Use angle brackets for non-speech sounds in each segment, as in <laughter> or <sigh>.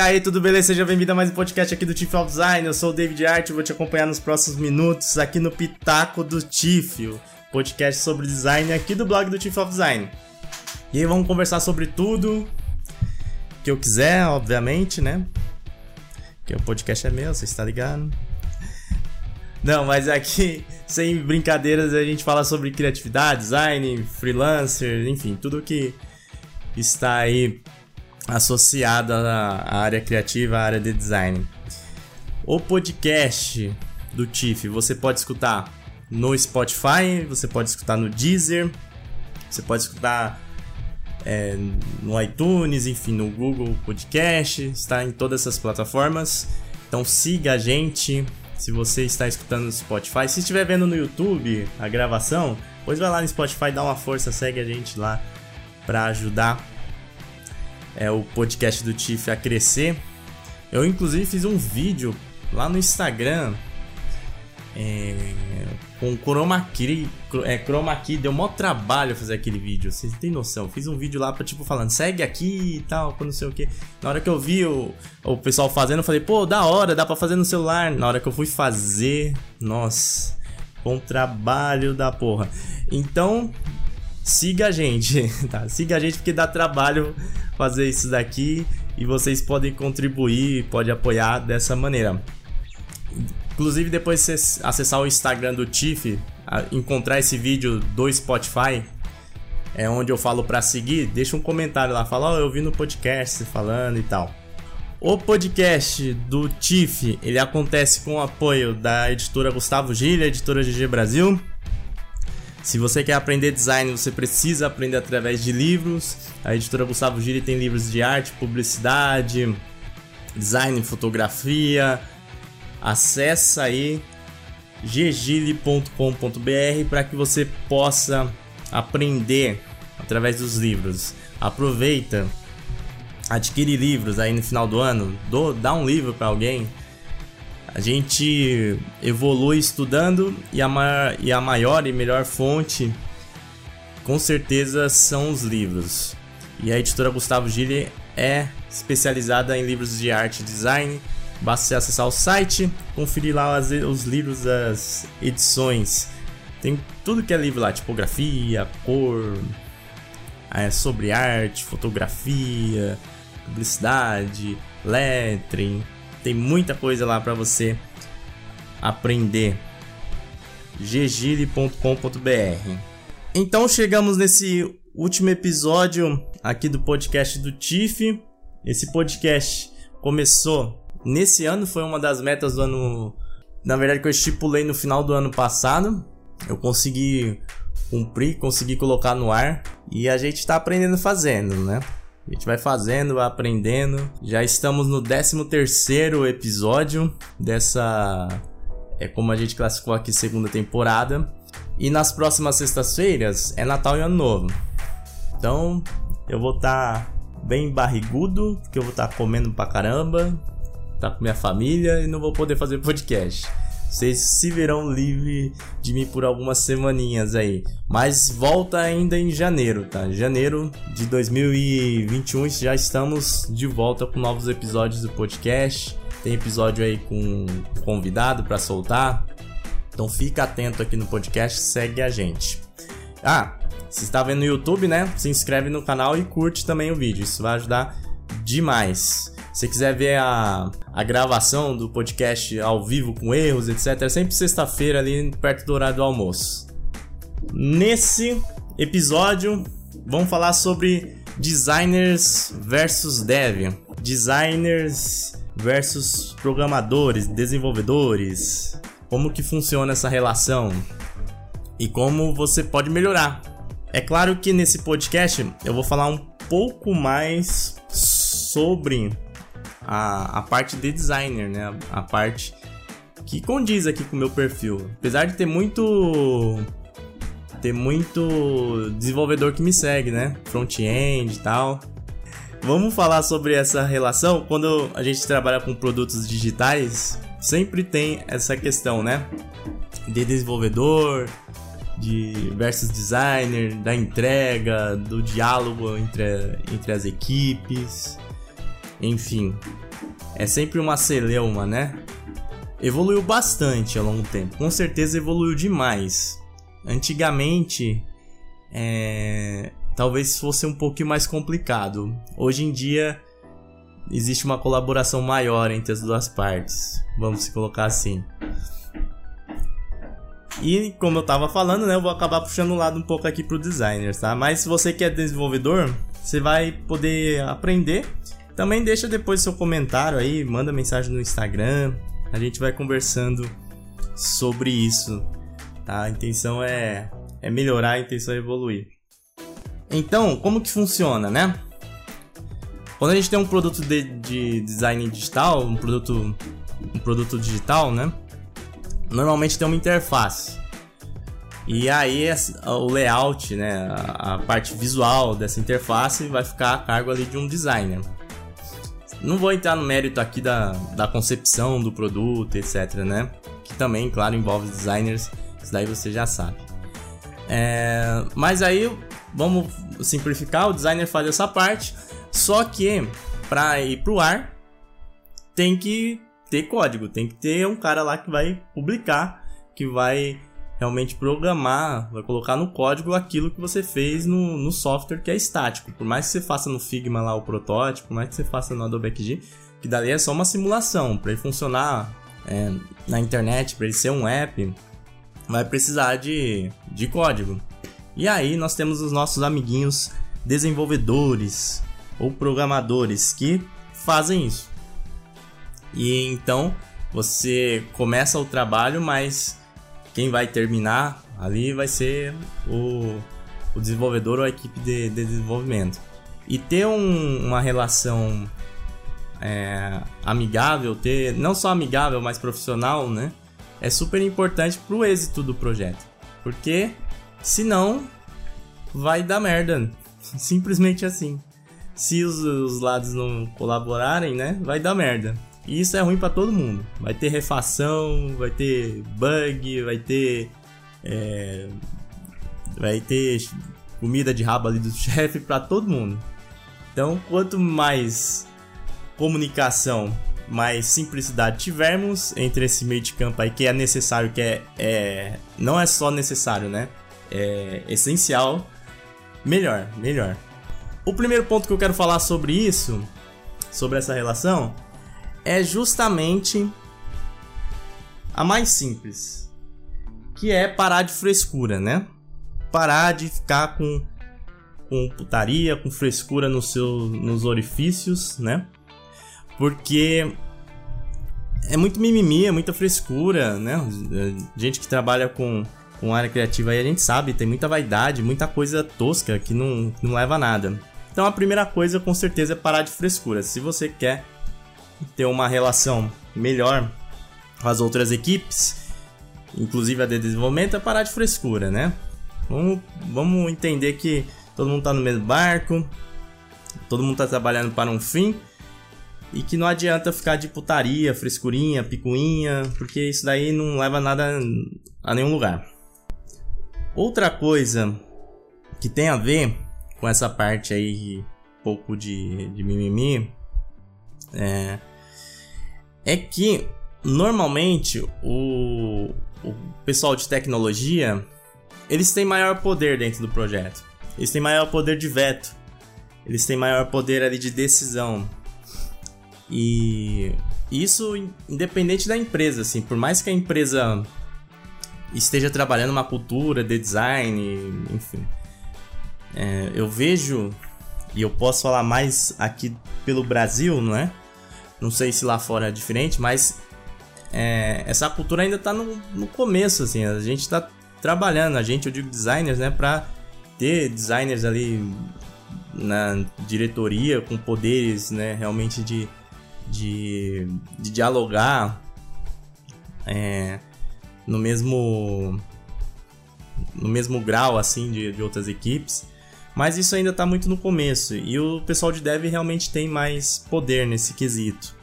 aí, tudo beleza? Seja bem-vindo a mais um podcast aqui do Tiff of Design. Eu sou o David Art e vou te acompanhar nos próximos minutos aqui no Pitaco do Tiff, podcast sobre design aqui do blog do Tiff of Design. E aí vamos conversar sobre tudo que eu quiser, obviamente, né? Porque o podcast é meu, você está ligado? Não, mas aqui, <laughs> sem brincadeiras, a gente fala sobre criatividade, design, freelancer, enfim, tudo que está aí associado à área criativa, à área de design. O podcast do TIFF você pode escutar no Spotify, você pode escutar no Deezer, você pode escutar é, no iTunes, enfim, no Google Podcast, está em todas essas plataformas. Então siga a gente se você está escutando no Spotify. Se estiver vendo no YouTube a gravação, pois vai lá no Spotify, dá uma força, segue a gente lá para ajudar é, o podcast do Tiff a crescer. Eu inclusive fiz um vídeo lá no Instagram é, com chroma key, é, chroma key, deu maior trabalho fazer aquele vídeo, vocês têm noção. Fiz um vídeo lá pra tipo falando, segue aqui e tal, não sei o que. Na hora que eu vi o, o pessoal fazendo, eu falei, pô, da hora, dá pra fazer no celular. Na hora que eu fui fazer, nossa, com trabalho da porra. Então, siga a gente, <laughs> tá? Siga a gente porque dá trabalho fazer isso daqui e vocês podem contribuir, pode apoiar dessa maneira. Inclusive, depois de acessar o Instagram do Tiff, encontrar esse vídeo do Spotify, é onde eu falo para seguir, deixa um comentário lá, fala, ó, oh, eu vi no podcast falando e tal. O podcast do Tiff, ele acontece com o apoio da editora Gustavo Gilha, editora GG Brasil. Se você quer aprender design, você precisa aprender através de livros. A editora Gustavo Gilha tem livros de arte, publicidade, design, fotografia, Acesse aí ggile.com.br para que você possa aprender através dos livros. Aproveita, adquire livros aí no final do ano, dá um livro para alguém. A gente evolui estudando e a, maior, e a maior e melhor fonte com certeza são os livros. E a editora Gustavo Gille é especializada em livros de arte e design Basta você acessar o site, conferir lá as, os livros das edições. Tem tudo que é livro lá, tipografia, cor, é, sobre arte, fotografia, publicidade, lettering. Tem muita coisa lá para você aprender. ggile.com.br Então chegamos nesse último episódio aqui do podcast do TIFF. Esse podcast começou Nesse ano foi uma das metas do ano. Na verdade, que eu estipulei no final do ano passado. Eu consegui cumprir, consegui colocar no ar. E a gente tá aprendendo fazendo, né? A gente vai fazendo, vai aprendendo. Já estamos no 13 terceiro episódio dessa... É como a gente classificou aqui, segunda temporada. E nas próximas sextas-feiras é Natal e Ano Novo. Então, eu vou estar tá bem barrigudo, porque eu vou estar tá comendo pra caramba tá com minha família e não vou poder fazer podcast. Vocês se verão livre de mim por algumas semaninhas aí. Mas volta ainda em janeiro, tá? Janeiro de 2021 já estamos de volta com novos episódios do podcast. Tem episódio aí com convidado para soltar. Então fica atento aqui no podcast, segue a gente. Ah, se está vendo no YouTube, né? Se inscreve no canal e curte também o vídeo. Isso vai ajudar demais. Se quiser ver a, a gravação do podcast ao vivo com erros, etc., é sempre sexta-feira ali perto do horário do almoço. Nesse episódio, vamos falar sobre designers versus dev. Designers versus programadores, desenvolvedores. Como que funciona essa relação? E como você pode melhorar. É claro que nesse podcast eu vou falar um pouco mais sobre a, a parte de designer, né? A parte que condiz aqui com o meu perfil. Apesar de ter muito ter muito desenvolvedor que me segue, né? Front-end e tal. Vamos falar sobre essa relação. Quando a gente trabalha com produtos digitais, sempre tem essa questão, né? De desenvolvedor, de versus designer, da entrega, do diálogo entre, entre as equipes. Enfim, é sempre uma celeuma, né? Evoluiu bastante ao longo do tempo, com certeza evoluiu demais. Antigamente, é, talvez fosse um pouquinho mais complicado. Hoje em dia, existe uma colaboração maior entre as duas partes, vamos se colocar assim. E como eu tava falando, né, eu vou acabar puxando o lado um pouco aqui pro designer, tá? Mas se você que é desenvolvedor, você vai poder aprender. Também deixa depois seu comentário aí, manda mensagem no Instagram. A gente vai conversando sobre isso, tá? A intenção é, é melhorar, a intenção é evoluir. Então, como que funciona, né? Quando a gente tem um produto de, de design digital, um produto, um produto digital, né? Normalmente tem uma interface. E aí o layout, né, a, parte visual dessa interface vai ficar a cargo ali de um designer. Não vou entrar no mérito aqui da, da concepção do produto, etc, né? Que também, claro, envolve designers, isso daí você já sabe. É, mas aí, vamos simplificar, o designer faz essa parte, só que para ir pro ar tem que ter código, tem que ter um cara lá que vai publicar, que vai realmente programar, vai colocar no código aquilo que você fez no, no software que é estático. Por mais que você faça no Figma lá o protótipo, por mais que você faça no Adobe XD, que dali é só uma simulação. Para ele funcionar é, na internet, para ele ser um app, vai precisar de, de código. E aí nós temos os nossos amiguinhos desenvolvedores ou programadores que fazem isso. E então você começa o trabalho, mas quem vai terminar ali vai ser o, o desenvolvedor ou a equipe de, de desenvolvimento. E ter um, uma relação é, amigável, ter não só amigável, mas profissional, né? É super importante para o êxito do projeto. Porque senão vai dar merda. <laughs> Simplesmente assim. Se os, os lados não colaborarem, né? Vai dar merda. E isso é ruim para todo mundo. Vai ter refação, vai ter bug, vai ter. É, vai ter comida de rabo ali do <laughs> chefe para todo mundo. Então, quanto mais comunicação, mais simplicidade tivermos entre esse meio de campo aí que é necessário, que é, é não é só necessário, né? É essencial, melhor, melhor. O primeiro ponto que eu quero falar sobre isso, sobre essa relação, é justamente a mais simples, que é parar de frescura, né? Parar de ficar com, com putaria, com frescura no seu, nos orifícios, né? Porque é muito mimimi, é muita frescura, né? Gente que trabalha com, com área criativa aí a gente sabe, tem muita vaidade, muita coisa tosca que não, não leva a nada. Então a primeira coisa com certeza é parar de frescura. Se você quer ter uma relação melhor com as outras equipes, inclusive a de desenvolvimento, é parar de frescura, né? Vamos, vamos entender que todo mundo está no mesmo barco, todo mundo está trabalhando para um fim e que não adianta ficar de putaria, frescurinha, picuinha, porque isso daí não leva nada a nenhum lugar. Outra coisa que tem a ver com essa parte aí, pouco de, de mimimi, é, é que normalmente o, o pessoal de tecnologia eles têm maior poder dentro do projeto. Eles têm maior poder de veto. Eles têm maior poder ali de decisão. E isso independente da empresa, assim, por mais que a empresa esteja trabalhando uma cultura de design, enfim. É, eu vejo, e eu posso falar mais aqui pelo Brasil, não é? Não sei se lá fora é diferente, mas é, essa cultura ainda está no, no, começo, assim. A gente está trabalhando, a gente, eu digo designers, né, para ter designers ali na diretoria com poderes, né, realmente de, de, de dialogar é, no mesmo no mesmo grau assim de, de outras equipes mas isso ainda está muito no começo e o pessoal de dev realmente tem mais poder nesse quesito.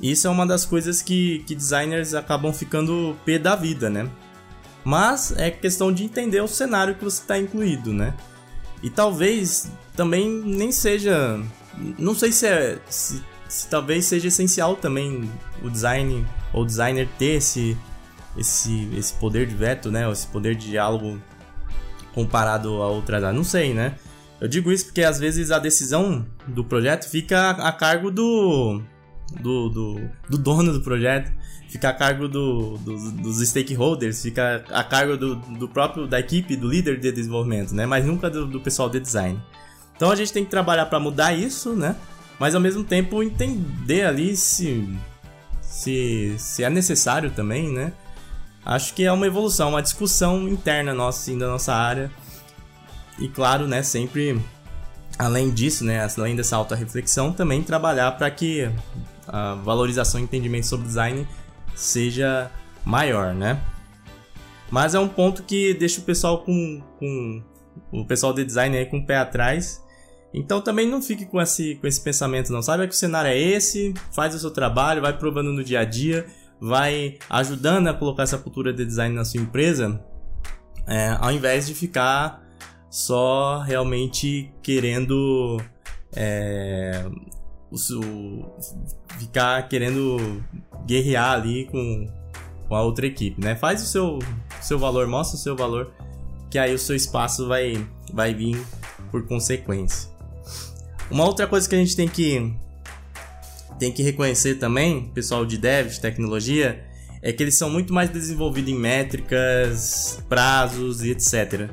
isso é uma das coisas que, que designers acabam ficando pé da vida, né? Mas é questão de entender o cenário que você está incluído, né? E talvez também nem seja. Não sei se, é, se, se talvez seja essencial também o design ou designer ter esse, esse, esse poder de veto, né? Esse poder de diálogo comparado a outras áreas. Não sei, né? Eu digo isso porque às vezes a decisão do projeto fica a cargo do, do, do, do dono do projeto, fica a cargo do, do, dos stakeholders, fica a cargo do, do próprio da equipe, do líder de desenvolvimento, né? Mas nunca do, do pessoal de design. Então a gente tem que trabalhar para mudar isso, né? Mas ao mesmo tempo entender ali se, se, se é necessário também, né? Acho que é uma evolução, uma discussão interna nossa, assim, da nossa área. E claro, né, sempre além disso, né, além dessa alta reflexão, também trabalhar para que a valorização e entendimento sobre design seja maior, né? Mas é um ponto que deixa o pessoal com, com o pessoal de design aí com o pé atrás. Então também não fique com esse, com esse pensamento não. Sabe que o cenário é esse, faz o seu trabalho, vai provando no dia a dia vai ajudando a colocar essa cultura de design na sua empresa, é, ao invés de ficar só realmente querendo é, o, ficar querendo guerrear ali com, com a outra equipe, né? Faz o seu, seu valor, mostra o seu valor, que aí o seu espaço vai, vai vir por consequência. Uma outra coisa que a gente tem que tem que reconhecer também, pessoal de dev, de tecnologia, é que eles são muito mais desenvolvidos em métricas, prazos e etc.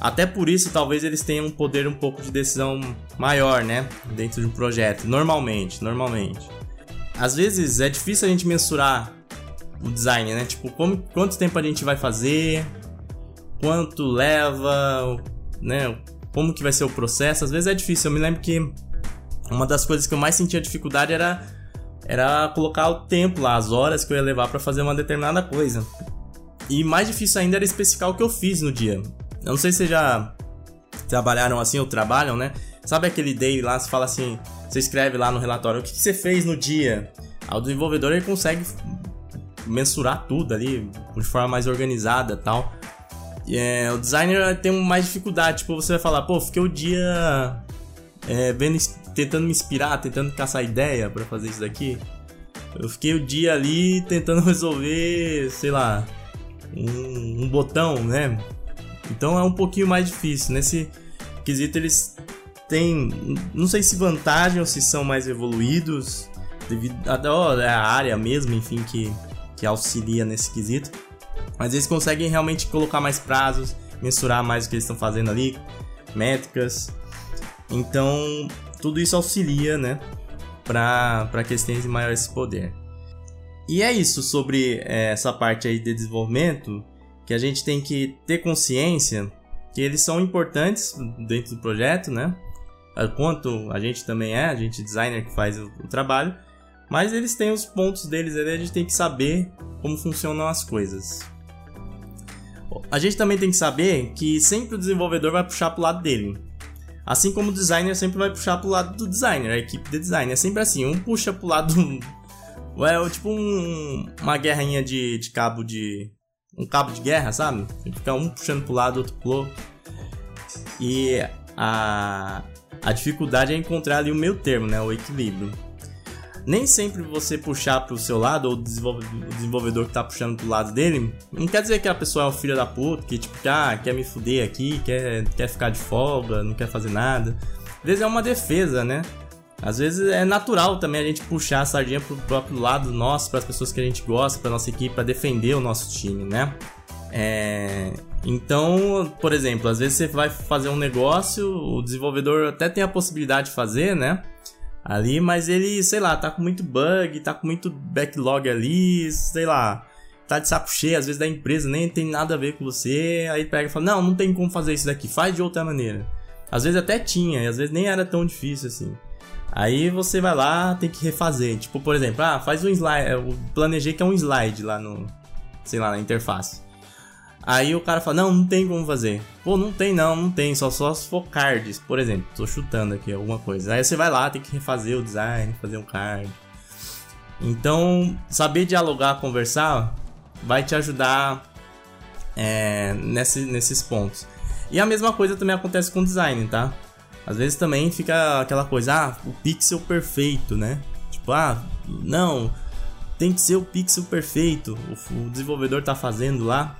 Até por isso, talvez eles tenham um poder um pouco de decisão maior, né? Dentro de um projeto. Normalmente, normalmente. Às vezes é difícil a gente mensurar o design, né? Tipo, como, quanto tempo a gente vai fazer, quanto leva, né? Como que vai ser o processo. Às vezes é difícil. Eu me lembro que uma das coisas que eu mais sentia dificuldade era, era colocar o tempo lá, as horas que eu ia levar para fazer uma determinada coisa. E mais difícil ainda era especificar o que eu fiz no dia. Eu não sei se vocês já trabalharam assim ou trabalham, né? Sabe aquele day lá, você fala assim, você escreve lá no relatório o que, que você fez no dia. Aí o desenvolvedor ele consegue mensurar tudo ali de forma mais organizada tal. E, é, o designer tem mais dificuldade, tipo, você vai falar, pô, fiquei o dia é, vendo tentando me inspirar, tentando caçar ideia para fazer isso daqui. Eu fiquei o dia ali tentando <laughs> resolver, sei lá, um, um, botão, né? Então é um pouquinho mais difícil. Nesse quesito eles têm, não sei se vantagem ou se são mais evoluídos devido a, é a área mesmo, enfim, que, que auxilia nesse quesito. Mas eles conseguem realmente colocar mais prazos, mensurar mais o que eles estão fazendo ali, métricas. Então tudo isso auxilia, né, para que eles tenham maior esse poder. E é isso sobre é, essa parte aí de desenvolvimento que a gente tem que ter consciência que eles são importantes dentro do projeto, né? Quanto a gente também é, a gente designer que faz o, o trabalho, mas eles têm os pontos deles ali, a gente tem que saber como funcionam as coisas. A gente também tem que saber que sempre o desenvolvedor vai puxar pro lado dele. Assim como o designer sempre vai puxar pro lado do designer, a equipe de design. É sempre assim, um puxa pro lado. <laughs> É tipo um, uma guerrinha de, de cabo de. Um cabo de guerra, sabe? Fica um puxando pro lado, outro pro outro. E a, a dificuldade é encontrar ali o meio termo, né? O equilíbrio nem sempre você puxar pro seu lado, ou o desenvolvedor que tá puxando pro lado dele, não quer dizer que a pessoa é um filho da puta, que tipo, ah, quer me fuder aqui, quer, quer ficar de folga, não quer fazer nada. Às vezes é uma defesa, né? Às vezes é natural também a gente puxar a sardinha pro próprio lado nosso, para as pessoas que a gente gosta, para nossa equipe, para defender o nosso time, né? É... Então, por exemplo, às vezes você vai fazer um negócio, o desenvolvedor até tem a possibilidade de fazer, né? ali, mas ele, sei lá, tá com muito bug, tá com muito backlog ali, sei lá, tá de saco cheio, às vezes da empresa nem tem nada a ver com você, aí pega e fala, não, não tem como fazer isso daqui, faz de outra maneira. Às vezes até tinha, e às vezes nem era tão difícil assim. Aí você vai lá, tem que refazer. Tipo, por exemplo, ah, faz um slide. Eu planejei que é um slide lá no. Sei lá, na interface. Aí o cara fala, não, não tem como fazer. Pô, não tem não, não tem, só só se for cards, por exemplo. Tô chutando aqui alguma coisa. Aí você vai lá, tem que refazer o design, fazer um card. Então, saber dialogar, conversar, vai te ajudar é, nesse, nesses pontos. E a mesma coisa também acontece com design, tá? Às vezes também fica aquela coisa, ah, o pixel perfeito, né? Tipo, ah, não, tem que ser o pixel perfeito. O, o desenvolvedor tá fazendo lá.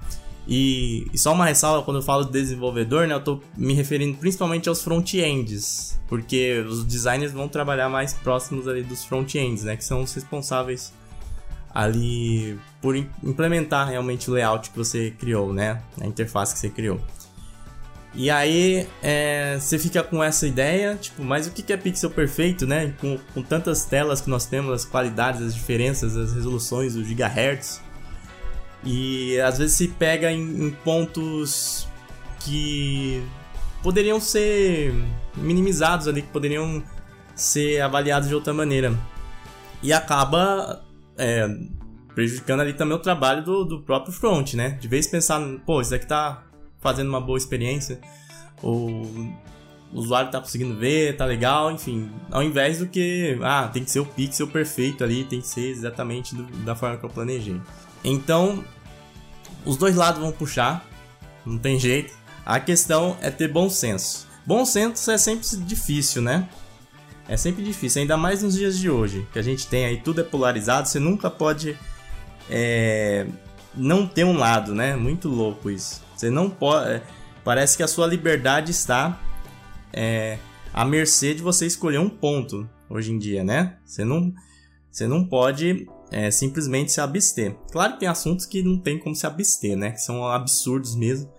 E, e, só uma ressalva quando eu falo de desenvolvedor, né? Eu tô me referindo principalmente aos front-ends, porque os designers vão trabalhar mais próximos ali dos front-ends, né? Que são os responsáveis ali por implementar realmente o layout que você criou, né? A interface que você criou. E aí é, você fica com essa ideia, tipo, mas o que é pixel perfeito, né? Com, com tantas telas que nós temos, as qualidades, as diferenças, as resoluções, os gigahertz. E às vezes se pega em, em pontos que poderiam ser minimizados ali, que poderiam ser avaliados de outra maneira. E acaba é, prejudicando ali também o trabalho do, do próprio front, né? De vez pensar, pô, isso aqui tá fazendo uma boa experiência, o usuário tá conseguindo ver, tá legal, enfim, ao invés do que, ah, tem que ser o pixel perfeito ali, tem que ser exatamente do, da forma que eu planejei. Então, os dois lados vão puxar, não tem jeito. A questão é ter bom senso. Bom senso é sempre difícil, né? É sempre difícil, ainda mais nos dias de hoje, que a gente tem aí tudo é polarizado, você nunca pode é, não ter um lado, né? Muito louco isso. Você não pode. É, parece que a sua liberdade está é, à mercê de você escolher um ponto hoje em dia, né? Você não, você não pode é, simplesmente se abster. Claro que tem assuntos que não tem como se abster, né? Que são absurdos mesmo.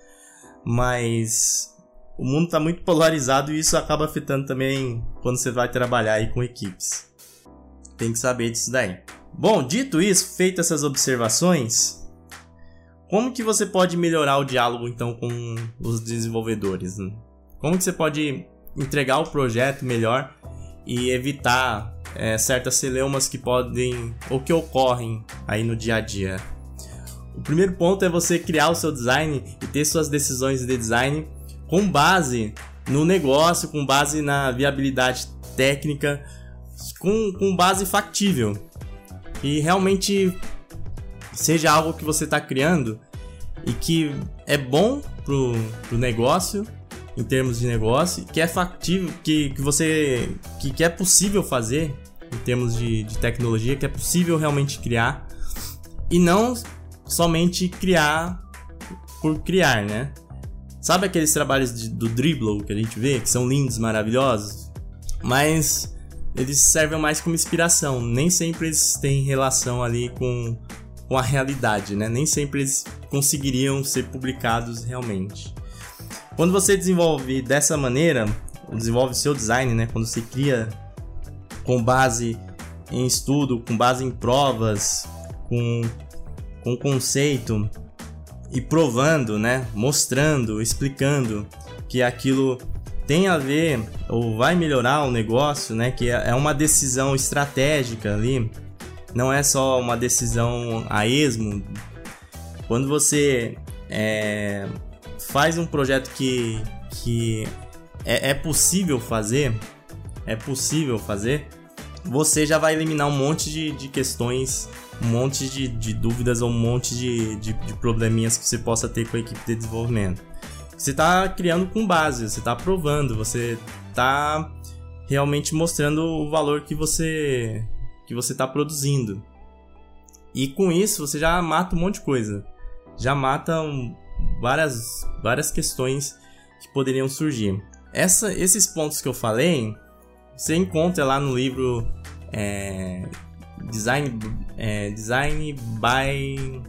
Mas o mundo está muito polarizado e isso acaba afetando também quando você vai trabalhar aí com equipes. Tem que saber disso daí. Bom, dito isso, feitas essas observações, como que você pode melhorar o diálogo então com os desenvolvedores? Né? Como que você pode entregar o projeto melhor e evitar é, certas celeumas que podem ou que ocorrem aí no dia a dia? O primeiro ponto é você criar o seu design e ter suas decisões de design com base no negócio, com base na viabilidade técnica, com, com base factível. E realmente seja algo que você está criando e que é bom pro, pro negócio, em termos de negócio, que é factível, que, que você. Que, que é possível fazer em termos de, de tecnologia, que é possível realmente criar. E não somente criar por criar, né? Sabe aqueles trabalhos de, do Dribble que a gente vê, que são lindos, maravilhosos? Mas eles servem mais como inspiração, nem sempre eles têm relação ali com, com a realidade, né? Nem sempre eles conseguiriam ser publicados realmente. Quando você desenvolve dessa maneira, desenvolve seu design, né? Quando você cria com base em estudo, com base em provas, com, com conceito, e provando, né? Mostrando, explicando que aquilo tem a ver ou vai melhorar o negócio, né? Que é, é uma decisão estratégica ali, não é só uma decisão a esmo. Quando você é, faz um projeto que, que é, é possível fazer, é possível fazer, você já vai eliminar um monte de, de questões um monte de, de dúvidas ou um monte de, de, de, probleminhas que você possa ter com a equipe de desenvolvimento. Você está criando com base, você está provando, você está realmente mostrando o valor que você que você está produzindo. E com isso você já mata um monte de coisa, já mata um, várias várias questões que poderiam surgir. Essa, esses pontos que eu falei, você encontra lá no livro é, Design, é, design by.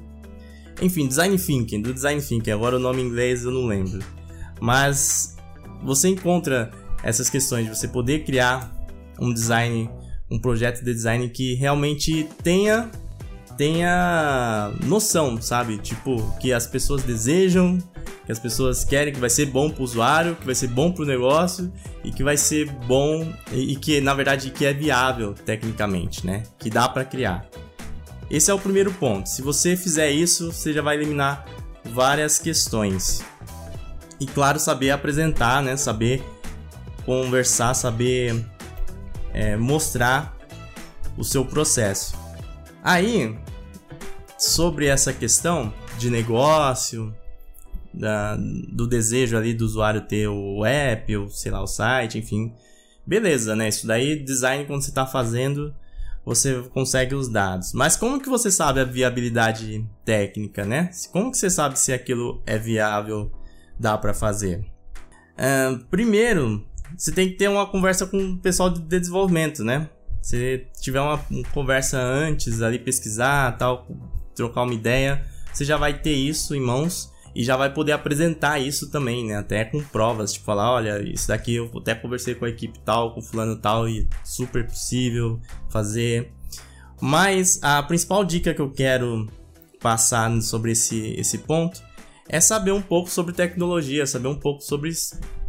Enfim, Design Thinking, do Design Thinking, agora o nome em inglês eu não lembro. Mas você encontra essas questões de você poder criar um design, um projeto de design que realmente tenha tenha noção, sabe? Tipo, que as pessoas desejam, que as pessoas querem, que vai ser bom para o usuário, que vai ser bom para o negócio e que vai ser bom e, e que na verdade que é viável tecnicamente, né? Que dá para criar. Esse é o primeiro ponto. Se você fizer isso, você já vai eliminar várias questões. E claro, saber apresentar, né? Saber conversar, saber é, mostrar o seu processo. Aí, sobre essa questão de negócio, da, do desejo ali do usuário ter o app, ou sei lá, o site, enfim. Beleza, né? Isso daí, design, quando você está fazendo, você consegue os dados. Mas como que você sabe a viabilidade técnica, né? Como que você sabe se aquilo é viável, dá para fazer? Uh, primeiro, você tem que ter uma conversa com o pessoal de desenvolvimento, né? Se tiver uma, uma conversa antes ali, pesquisar, tal, trocar uma ideia, você já vai ter isso em mãos e já vai poder apresentar isso também, né? Até com provas, tipo, falar, olha, isso daqui eu até conversei com a equipe tal, com fulano tal e super possível fazer. Mas a principal dica que eu quero passar sobre esse, esse ponto é saber um pouco sobre tecnologia, saber um pouco sobre,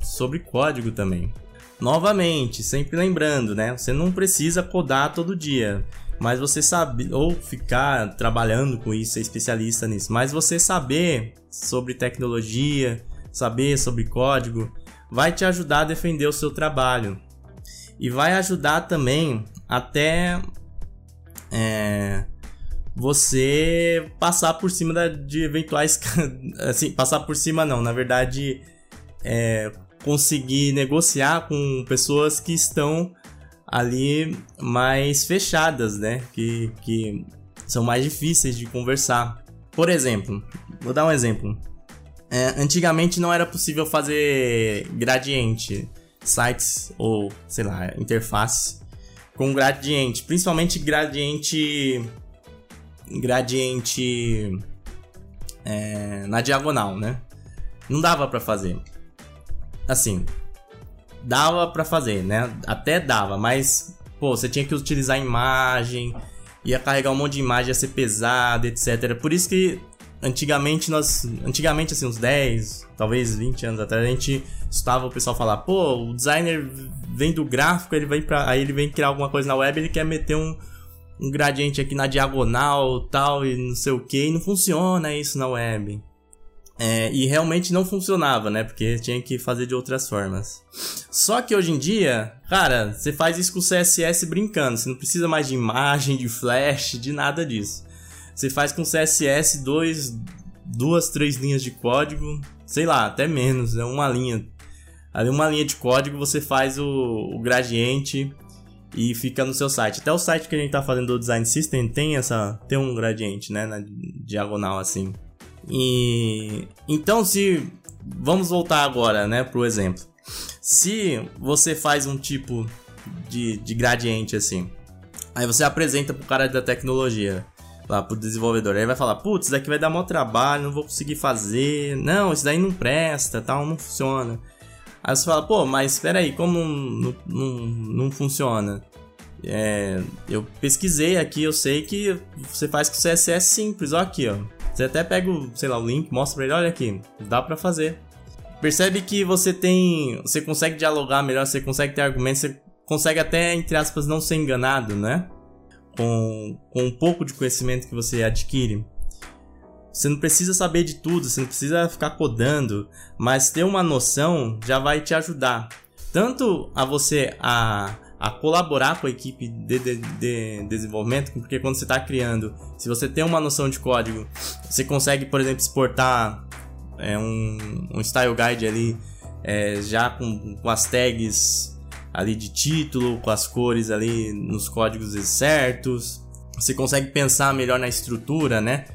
sobre código também. Novamente, sempre lembrando, né? Você não precisa codar todo dia, mas você sabe ou ficar trabalhando com isso, ser especialista nisso, mas você saber sobre tecnologia, saber sobre código, vai te ajudar a defender o seu trabalho e vai ajudar também até é, você passar por cima da, de eventuais <laughs> assim passar por cima não na verdade é, conseguir negociar com pessoas que estão ali mais fechadas, né? Que, que são mais difíceis de conversar. Por exemplo, vou dar um exemplo. É, antigamente não era possível fazer gradiente, sites ou, sei lá, interface com gradiente, principalmente gradiente gradiente é, na diagonal, né? Não dava para fazer assim, dava para fazer, né? Até dava, mas pô, você tinha que utilizar imagem, ia carregar um monte de imagem, ia ser pesado, etc. Por isso que antigamente nós, antigamente assim, uns 10, talvez 20 anos atrás, a gente estava o pessoal falar, pô, o designer vem do gráfico, ele vem para aí ele vem criar alguma coisa na web, ele quer meter um um gradiente aqui na diagonal, tal e não sei o que, e não funciona isso na web. É, e realmente não funcionava, né? Porque tinha que fazer de outras formas. Só que hoje em dia, cara, você faz isso com CSS brincando. Você não precisa mais de imagem, de flash, de nada disso. Você faz com CSS dois, duas, três linhas de código, sei lá, até menos, é uma linha. Ali uma linha de código você faz o, o gradiente e fica no seu site. Até o site que a gente tá fazendo do Design System tem essa tem um gradiente, né, na diagonal assim. E então se vamos voltar agora, né, pro exemplo. Se você faz um tipo de, de gradiente assim, aí você apresenta pro cara da tecnologia, lá pro desenvolvedor, aí vai falar, putz, isso daqui vai dar maior trabalho, não vou conseguir fazer, não, isso daí não presta, tal, não funciona. Aí você fala, pô, mas espera aí, como não, não, não funciona? É, eu pesquisei aqui, eu sei que você faz com CSS simples, ó aqui, ó. Você até pega, o, sei lá, o link, mostra pra ele, olha aqui, dá pra fazer. Percebe que você tem, você consegue dialogar melhor, você consegue ter argumentos, você consegue até, entre aspas, não ser enganado, né? Com, com um pouco de conhecimento que você adquire. Você não precisa saber de tudo, você não precisa ficar codando, mas ter uma noção já vai te ajudar. Tanto a você a a colaborar com a equipe de, de, de desenvolvimento, porque quando você está criando, se você tem uma noção de código, você consegue, por exemplo, exportar é, um, um style guide ali é, já com, com as tags ali de título, com as cores ali nos códigos certos. Você consegue pensar melhor na estrutura, né?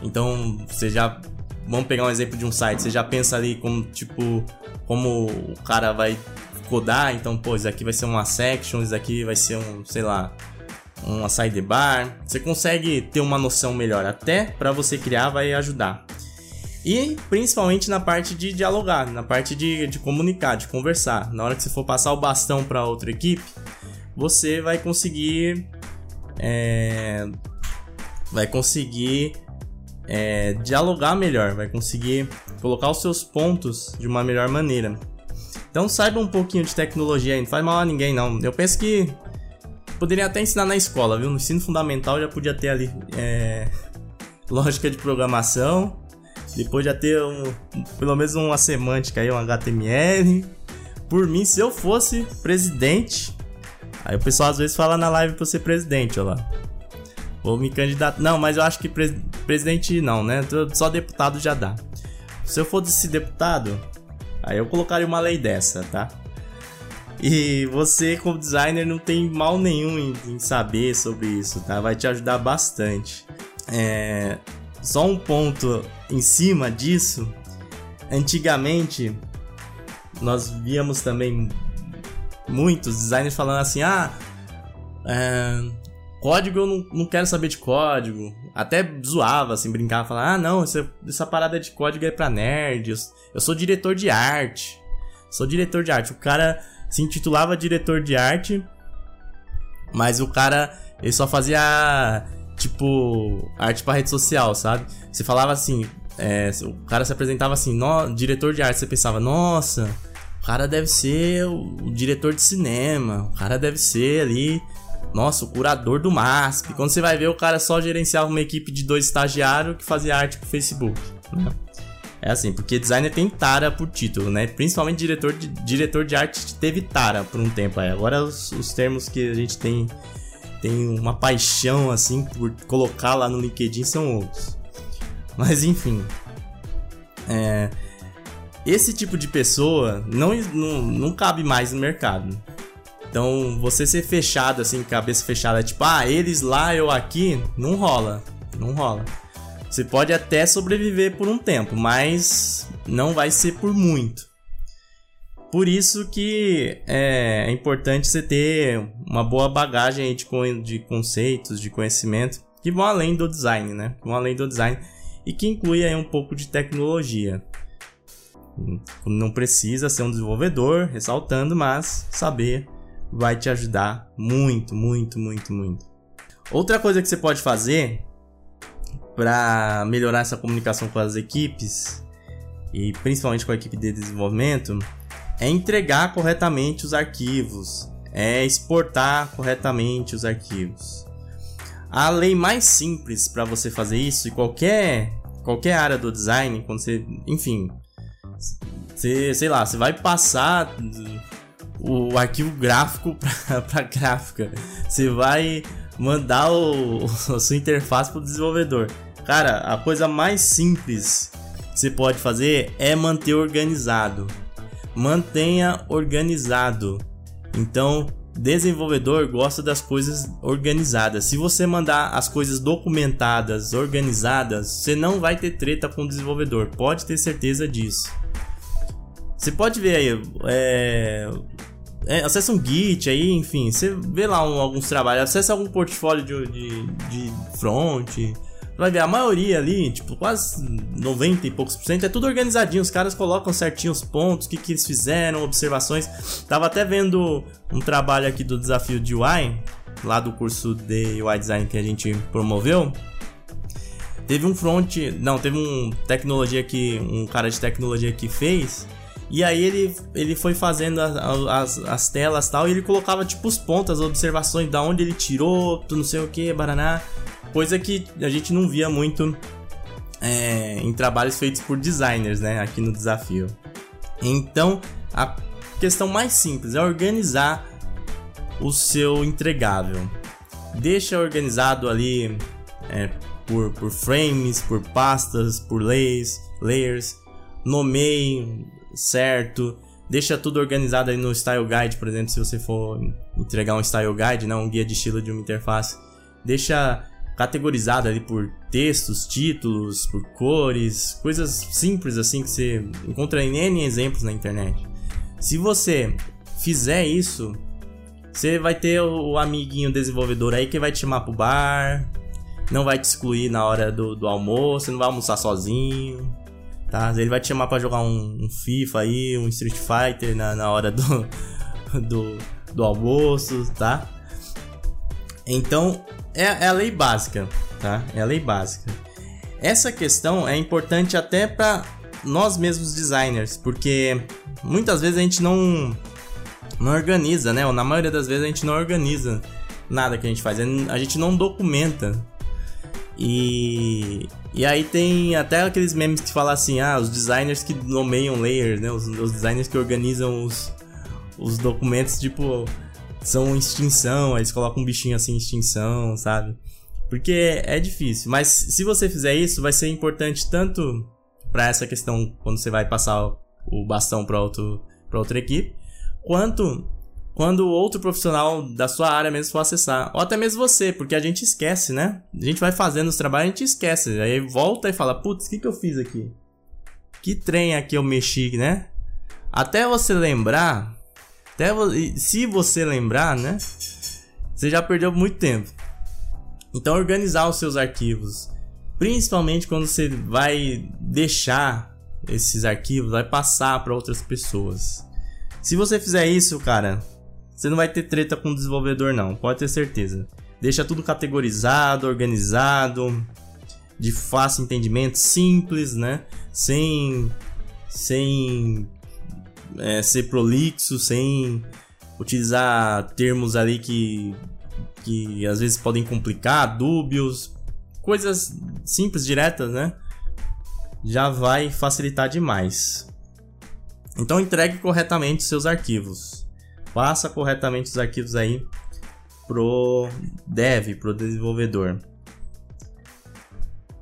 Então, você já vamos pegar um exemplo de um site, você já pensa ali como tipo como o cara vai codar, então, pô, isso aqui vai ser uma section, isso aqui vai ser um, sei lá, uma sidebar. Você consegue ter uma noção melhor, até para você criar vai ajudar. E principalmente na parte de dialogar, na parte de, de comunicar, de conversar. Na hora que você for passar o bastão para outra equipe, você vai conseguir. É, vai conseguir é, dialogar melhor, vai conseguir colocar os seus pontos de uma melhor maneira. Então saiba um pouquinho de tecnologia aí, não faz mal a ninguém não. Eu penso que poderia até ensinar na escola, viu? No ensino fundamental já podia ter ali é, <laughs> lógica de programação, depois já ter um, pelo menos uma semântica aí, um HTML. Por mim, se eu fosse presidente, aí o pessoal às vezes fala na live pra ser presidente, ó lá. Vou me candidatar. Não, mas eu acho que pres... presidente não, né? Só deputado já dá. Se eu fosse deputado, Aí eu colocaria uma lei dessa, tá? E você, como designer, não tem mal nenhum em, em saber sobre isso, tá? Vai te ajudar bastante. É, só um ponto em cima disso. Antigamente, nós víamos também muitos designers falando assim: ah, é, código eu não, não quero saber de código. Até zoava, assim, brincava, falava: ah, não, essa, essa parada de código é pra nerds. Eu sou diretor de arte. Sou diretor de arte. O cara se intitulava diretor de arte, mas o cara ele só fazia tipo arte para rede social, sabe? Você falava assim, é, o cara se apresentava assim, no, diretor de arte, você pensava, nossa, o cara deve ser o, o diretor de cinema, o cara deve ser ali, nossa, o curador do MASP. Quando você vai ver, o cara só gerenciava uma equipe de dois estagiários que fazia arte pro Facebook. Né? É assim, porque designer tem tara por título, né? Principalmente diretor de, diretor de arte teve tara por um tempo aí. Agora os, os termos que a gente tem tem uma paixão assim por colocar lá no LinkedIn são outros. Mas enfim. É, esse tipo de pessoa não, não, não cabe mais no mercado. Então, você ser fechado assim, cabeça fechada, tipo, ah, eles lá, eu aqui, não rola. Não rola. Você pode até sobreviver por um tempo, mas não vai ser por muito. Por isso que é, é importante você ter uma boa bagagem de, de conceitos, de conhecimento que vão além do design, né? Que vão além do design e que inclui aí um pouco de tecnologia. Não precisa ser um desenvolvedor, ressaltando, mas saber vai te ajudar muito, muito, muito, muito. Outra coisa que você pode fazer para melhorar essa comunicação com as equipes e principalmente com a equipe de desenvolvimento é entregar corretamente os arquivos, é exportar corretamente os arquivos. A lei mais simples para você fazer isso e qualquer qualquer área do design, quando você, enfim, você, sei lá, você vai passar o arquivo gráfico <laughs> para gráfica. Você vai mandar o, a sua interface para o desenvolvedor. Cara, a coisa mais simples que você pode fazer é manter organizado. Mantenha organizado. Então, desenvolvedor gosta das coisas organizadas. Se você mandar as coisas documentadas, organizadas, você não vai ter treta com o desenvolvedor. Pode ter certeza disso. Você pode ver aí, é, é, acessa um Git aí, enfim, você vê lá um, alguns trabalhos, acessa algum portfólio de, de, de front. Vai ver, a maioria ali, tipo, quase 90 e poucos por cento, é tudo organizadinho. Os caras colocam certinho os pontos, o que, que eles fizeram, observações. Tava até vendo um trabalho aqui do desafio de UI, lá do curso de UI Design que a gente promoveu. Teve um front, não, teve um tecnologia que um cara de tecnologia que fez e aí ele, ele foi fazendo as, as, as telas tal, e ele colocava tipo os pontos, as observações da onde ele tirou, não sei o que, baraná. Coisa que a gente não via muito é, em trabalhos feitos por designers, né? Aqui no desafio. Então, a questão mais simples é organizar o seu entregável. Deixa organizado ali é, por, por frames, por pastas, por layers, layers. Nomeie certo. Deixa tudo organizado aí no Style Guide, por exemplo, se você for entregar um Style Guide, não um guia de estilo de uma interface. Deixa categorizado ali por textos, títulos, por cores, coisas simples assim que você encontra em N exemplos na internet. Se você fizer isso, você vai ter o amiguinho desenvolvedor aí que vai te chamar pro bar, não vai te excluir na hora do, do almoço, não vai almoçar sozinho, tá? Ele vai te chamar para jogar um, um, FIFA aí, um Street Fighter na, na hora do, <laughs> do, do almoço, tá? Então, é, é a lei básica, tá? É a lei básica. Essa questão é importante até para nós mesmos designers, porque muitas vezes a gente não não organiza, né? Ou na maioria das vezes a gente não organiza nada que a gente faz, a gente não documenta. E e aí tem até aqueles memes que falam assim, ah, os designers que nomeiam layers, né? Os, os designers que organizam os, os documentos, tipo, são extinção, eles colocam um bichinho assim, extinção, sabe? Porque é difícil, mas se você fizer isso, vai ser importante tanto para essa questão quando você vai passar o bastão para outro para outra equipe, quanto quando outro profissional da sua área mesmo for acessar. Ou até mesmo você, porque a gente esquece, né? A gente vai fazendo os trabalhos a gente esquece. Aí volta e fala, putz, o que, que eu fiz aqui? Que trem aqui eu mexi, né? Até você lembrar, até se você lembrar, né? Você já perdeu muito tempo. Então organizar os seus arquivos, principalmente quando você vai deixar esses arquivos, vai passar para outras pessoas. Se você fizer isso, cara, você não vai ter treta com o desenvolvedor não, pode ter certeza. Deixa tudo categorizado, organizado, de fácil entendimento, simples, né? Sem sem é, ser prolixo, sem utilizar termos ali que que às vezes podem complicar, dúbios, coisas simples, diretas, né? Já vai facilitar demais. Então entregue corretamente seus arquivos. Passa corretamente os arquivos aí pro dev, pro desenvolvedor.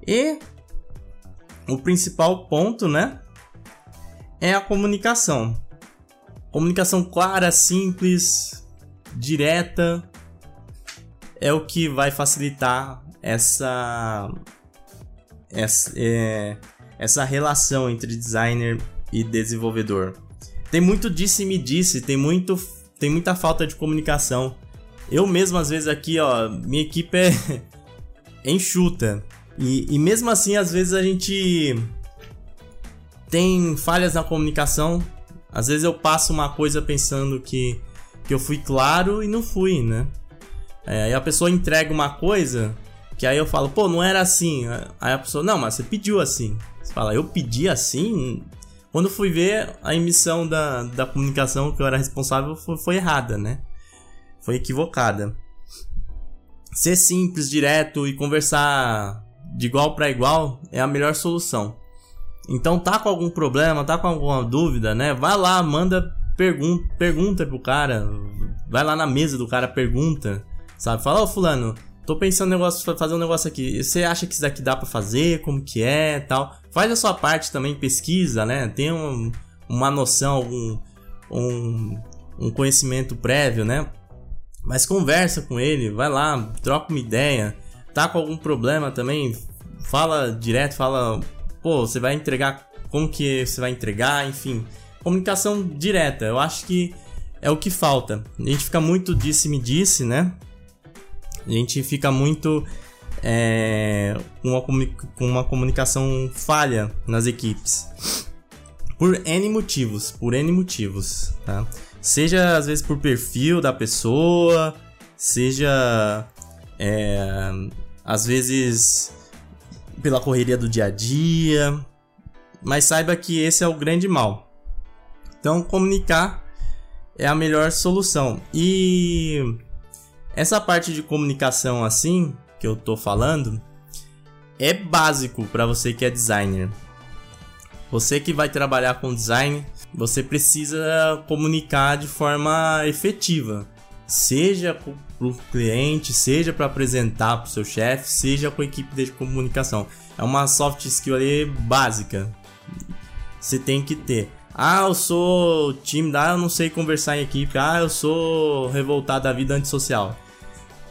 E o principal ponto, né, é a comunicação. Comunicação clara, simples, direta é o que vai facilitar essa essa, é, essa relação entre designer e desenvolvedor. Tem muito disse me disse, tem muito tem muita falta de comunicação. Eu mesmo às vezes aqui, ó, minha equipe é <laughs> enxuta. E, e mesmo assim, às vezes a gente tem falhas na comunicação. Às vezes eu passo uma coisa pensando que, que eu fui claro e não fui, né? É, aí a pessoa entrega uma coisa que aí eu falo, pô, não era assim. Aí a pessoa, não, mas você pediu assim. Você fala, eu pedi assim? Quando fui ver, a emissão da, da comunicação que eu era responsável foi, foi errada, né? Foi equivocada. Ser simples, direto e conversar de igual para igual é a melhor solução. Então tá com algum problema, tá com alguma dúvida, né? Vai lá, manda pergunta, pergunta pro cara, vai lá na mesa do cara, pergunta, sabe? Fala, ô oh, fulano, tô pensando em negócio, fazer um negócio aqui. Você acha que isso daqui dá para fazer? Como que é, tal? Faz a sua parte também, pesquisa, né? Tem um, uma noção, um, um, um conhecimento prévio, né? Mas conversa com ele, vai lá, troca uma ideia. Tá com algum problema também, fala direto, fala, pô, você vai entregar, como que você vai entregar, enfim. Comunicação direta, eu acho que é o que falta. A gente fica muito disse-me disse, né? A gente fica muito é, uma, uma comunicação falha nas equipes. Por N motivos, por N motivos, tá? Seja às vezes por perfil da pessoa, seja é, às vezes pela correria do dia a dia, mas saiba que esse é o grande mal. Então, comunicar é a melhor solução. E essa parte de comunicação assim que eu tô falando é básico para você que é designer. Você que vai trabalhar com design, você precisa comunicar de forma efetiva, seja para o cliente, seja para apresentar para o seu chefe, seja com a equipe de comunicação. É uma soft skill ali básica. Você tem que ter. Ah, eu sou tímido, ah, eu não sei conversar em equipe, ah, eu sou revoltado da vida antissocial.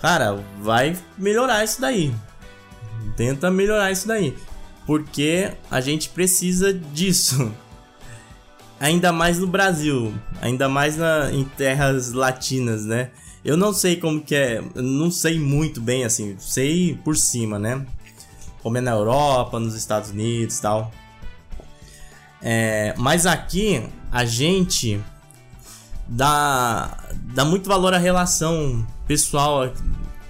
Cara, vai melhorar isso daí. Tenta melhorar isso daí. Porque a gente precisa disso. <laughs> Ainda mais no Brasil, ainda mais na, em terras latinas, né? Eu não sei como que é, não sei muito bem assim, sei por cima, né? Como é na Europa, nos Estados Unidos tal. É, mas aqui a gente dá, dá muito valor à relação pessoal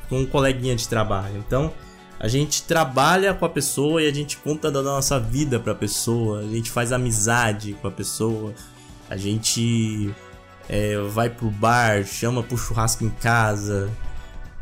com um coleguinha de trabalho. Então a gente trabalha com a pessoa e a gente conta da nossa vida para a pessoa, a gente faz amizade com a pessoa, a gente é, vai pro bar, chama pro churrasco em casa.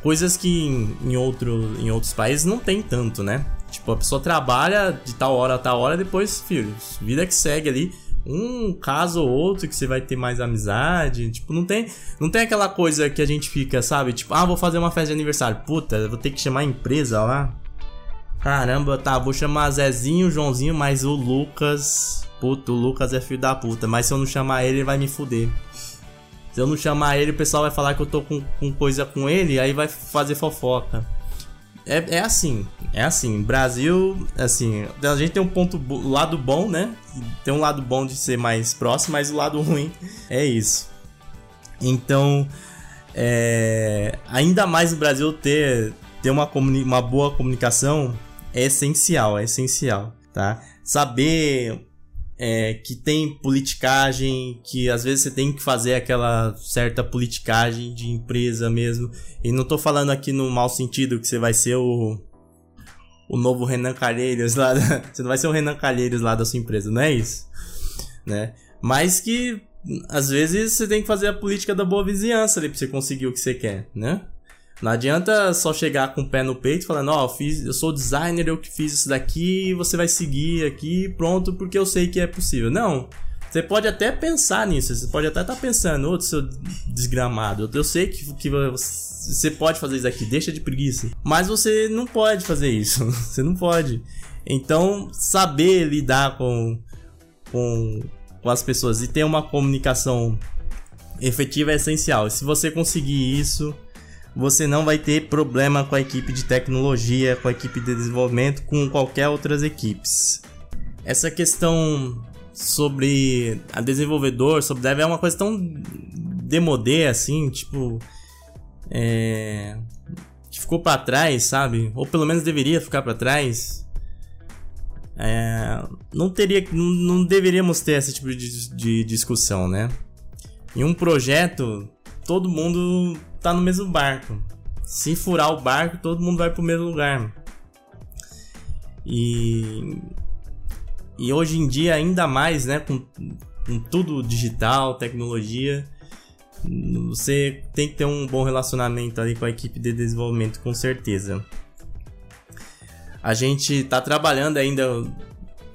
Coisas que em, em, outro, em outros países não tem tanto, né? Tipo, a pessoa trabalha de tal hora a tal hora, depois, filho, vida que segue ali. Um caso ou outro que você vai ter mais amizade. Tipo, não tem, não tem aquela coisa que a gente fica, sabe? Tipo, ah, vou fazer uma festa de aniversário. Puta, vou ter que chamar a empresa lá. Caramba, tá, vou chamar Zezinho, Joãozinho, mas o Lucas. Puta, o Lucas é filho da puta. Mas se eu não chamar ele, ele vai me fuder. Se eu não chamar ele, o pessoal vai falar que eu tô com, com coisa com ele, aí vai fazer fofoca. É, é assim, é assim. Brasil, assim, a gente tem um ponto, lado bom, né? Tem um lado bom de ser mais próximo, mas o lado <laughs> ruim é isso. Então, é, ainda mais o Brasil ter, ter uma, uma boa comunicação é essencial, é essencial, tá? Saber é, que tem politicagem, que às vezes você tem que fazer aquela certa politicagem de empresa mesmo. E não tô falando aqui no mau sentido que você vai ser o o novo Renan Calheiros lá, da, <laughs> você não vai ser o Renan Calheiros lá da sua empresa, não é isso, né? Mas que às vezes você tem que fazer a política da boa vizinhança ali pra você conseguir o que você quer, né? Não adianta só chegar com o pé no peito falando, ó, oh, eu, eu sou designer, eu que fiz isso daqui, você vai seguir aqui, pronto, porque eu sei que é possível. Não. Você pode até pensar nisso, você pode até estar tá pensando, ô, seu desgramado, eu sei que, que você pode fazer isso aqui, deixa de preguiça. Mas você não pode fazer isso, <laughs> você não pode. Então, saber lidar com, com, com as pessoas e ter uma comunicação efetiva é essencial. Se você conseguir isso, você não vai ter problema com a equipe de tecnologia, com a equipe de desenvolvimento, com qualquer outras equipes. Essa questão sobre a desenvolvedor, sobre dev é uma coisa tão demodê assim, tipo é, que ficou para trás, sabe? Ou pelo menos deveria ficar para trás. É, não teria, não, não, deveríamos ter esse tipo de, de discussão, né? Em um projeto, todo mundo tá no mesmo barco. Se furar o barco, todo mundo vai pro mesmo lugar. E e hoje em dia ainda mais, né, com, com tudo digital, tecnologia, você tem que ter um bom relacionamento ali com a equipe de desenvolvimento, com certeza. A gente tá trabalhando ainda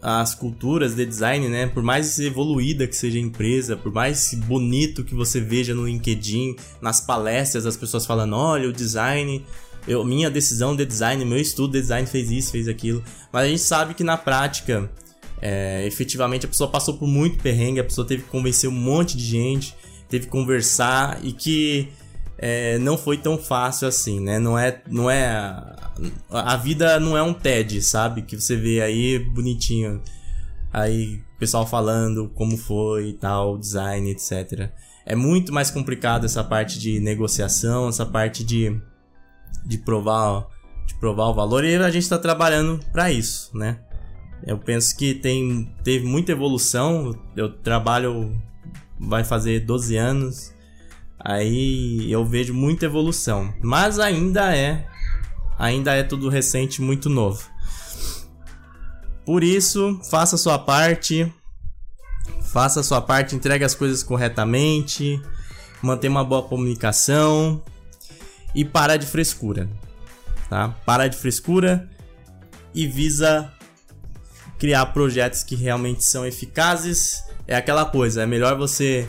as culturas de design, né? Por mais evoluída que seja a empresa, por mais bonito que você veja no LinkedIn, nas palestras, as pessoas falando: olha, o design, eu, minha decisão de design, meu estudo de design fez isso, fez aquilo. Mas a gente sabe que na prática, é, efetivamente, a pessoa passou por muito perrengue, a pessoa teve que convencer um monte de gente, teve que conversar e que é, não foi tão fácil assim, né? Não é, não é a vida não é um TED, sabe? Que você vê aí bonitinho, aí o pessoal falando como foi e tal, design, etc. É muito mais complicado essa parte de negociação, essa parte de, de provar de provar o valor e a gente está trabalhando para isso, né? Eu penso que tem teve muita evolução. Eu trabalho vai fazer 12 anos Aí eu vejo muita evolução, mas ainda é ainda é tudo recente, muito novo. Por isso, faça sua parte, faça sua parte, entregue as coisas corretamente, mantenha uma boa comunicação e para de frescura, tá? Para de frescura e visa criar projetos que realmente são eficazes. É aquela coisa, é melhor você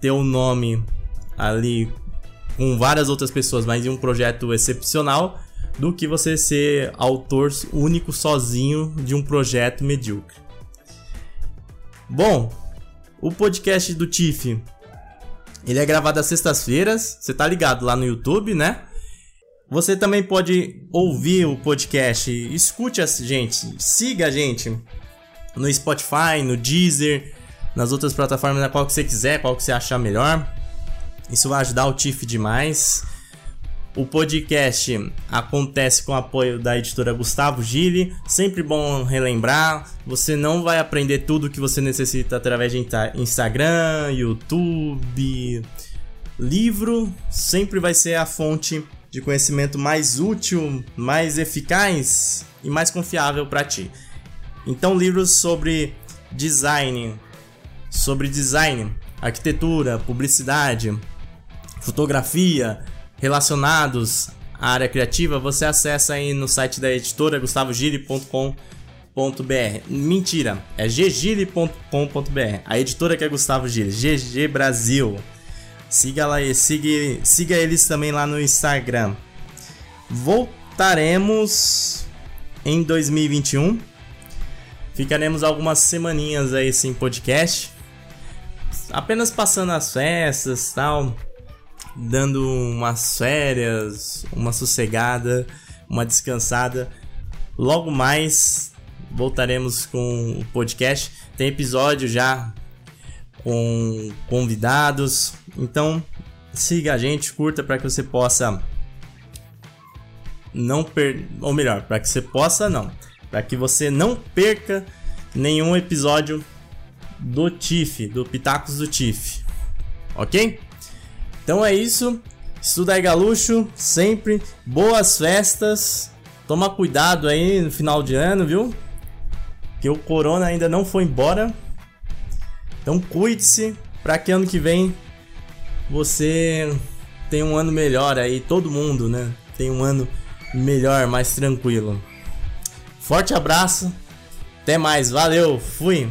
ter um nome ali com várias outras pessoas, mas em um projeto excepcional, do que você ser autor único sozinho de um projeto medíocre. Bom, o podcast do Tiff ele é gravado às sextas-feiras, você tá ligado lá no YouTube, né? Você também pode ouvir o podcast, escute a gente, siga a gente no Spotify, no Deezer, nas outras plataformas, na qual que você quiser, qual que você achar melhor. Isso vai ajudar o TIF demais. O podcast acontece com o apoio da editora Gustavo Gili. Sempre bom relembrar. Você não vai aprender tudo que você necessita através de Instagram, YouTube. Livro sempre vai ser a fonte de conhecimento mais útil, mais eficaz e mais confiável para ti. Então, livros sobre design, sobre design, arquitetura, publicidade, fotografia relacionados à área criativa, você acessa aí no site da editora gustavogiri.com.br. Mentira, é ggile.com.br. A editora que é Gustavo Gili, GG Brasil. Siga lá siga, siga eles também lá no Instagram. Voltaremos em 2021. Ficaremos algumas semaninhas aí sem podcast apenas passando as festas, tal, dando umas férias, uma sossegada, uma descansada. Logo mais voltaremos com o podcast. Tem episódio já com convidados. Então, siga a gente, curta para que você possa não per, ou melhor, para que você possa não, para que você não perca nenhum episódio do TIF, do Pitacos do TIF. OK? Então é isso. Estuda aí galucho, sempre boas festas. Toma cuidado aí no final de ano, viu? Que o corona ainda não foi embora. Então cuide-se para que ano que vem você tenha um ano melhor aí, todo mundo, né? Tem um ano melhor, mais tranquilo. Forte abraço, até mais, valeu, fui!